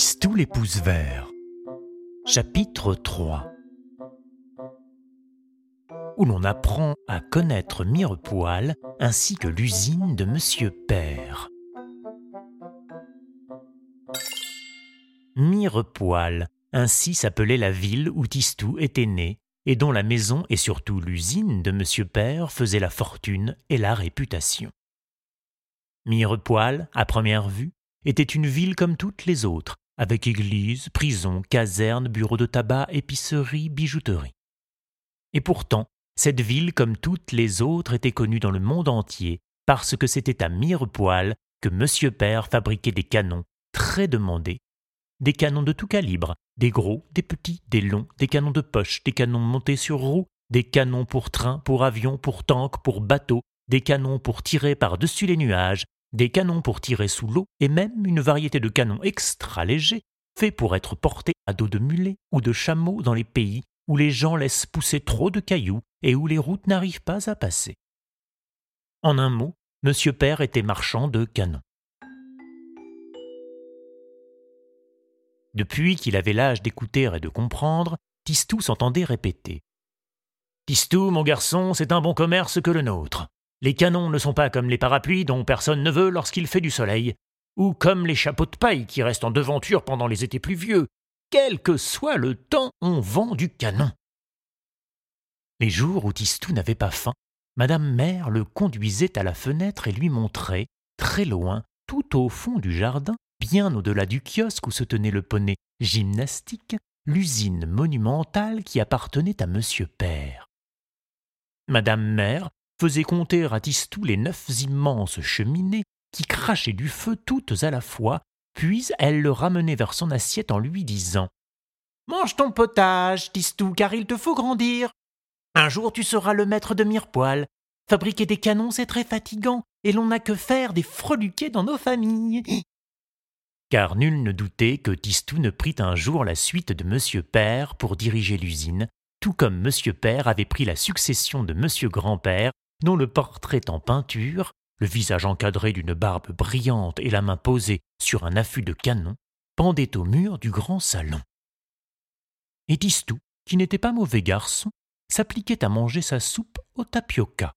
Tistou les pouces. Chapitre 3 Où l'on apprend à connaître Mirepoil ainsi que l'usine de Monsieur Père. Mirepoil, ainsi s'appelait la ville où Tistou était né et dont la maison et surtout l'usine de Monsieur Père faisaient la fortune et la réputation. Mirepoil, à première vue, était une ville comme toutes les autres, avec église, prison, caserne, bureau de tabac, épicerie, bijouterie. Et pourtant, cette ville, comme toutes les autres, était connue dans le monde entier, parce que c'était à Mirepoil que Monsieur Père fabriquait des canons très demandés. Des canons de tout calibre, des gros, des petits, des longs, des canons de poche, des canons montés sur roues, des canons pour train, pour avion, pour tank, pour bateau, des canons pour tirer par-dessus les nuages, des canons pour tirer sous l'eau et même une variété de canons extra légers faits pour être portés à dos de mulet ou de chameau dans les pays où les gens laissent pousser trop de cailloux et où les routes n'arrivent pas à passer. En un mot, Monsieur Père était marchand de canons. Depuis qu'il avait l'âge d'écouter et de comprendre, Tistou s'entendait répéter. Tistou, mon garçon, c'est un bon commerce que le nôtre. Les canons ne sont pas comme les parapluies dont personne ne veut lorsqu'il fait du soleil, ou comme les chapeaux de paille qui restent en devanture pendant les étés pluvieux. Quel que soit le temps, on vend du canon. Les jours où Tistou n'avait pas faim, Madame Mère le conduisait à la fenêtre et lui montrait, très loin, tout au fond du jardin, bien au-delà du kiosque où se tenait le poney gymnastique, l'usine monumentale qui appartenait à Monsieur Père. Madame Mère faisait compter à Tistou les neuf immenses cheminées qui crachaient du feu toutes à la fois, puis elle le ramenait vers son assiette en lui disant Mange ton potage, Tistou, car il te faut grandir. Un jour tu seras le maître de Mirepoil. Fabriquer des canons, c'est très fatigant, et l'on n'a que faire des freluquets dans nos familles. Car nul ne doutait que Tistou ne prit un jour la suite de Monsieur Père pour diriger l'usine, tout comme Monsieur Père avait pris la succession de Monsieur Grand-Père dont le portrait en peinture, le visage encadré d'une barbe brillante et la main posée sur un affût de canon, pendait au mur du grand salon. Et Tistou, qui n'était pas mauvais garçon, s'appliquait à manger sa soupe au tapioca.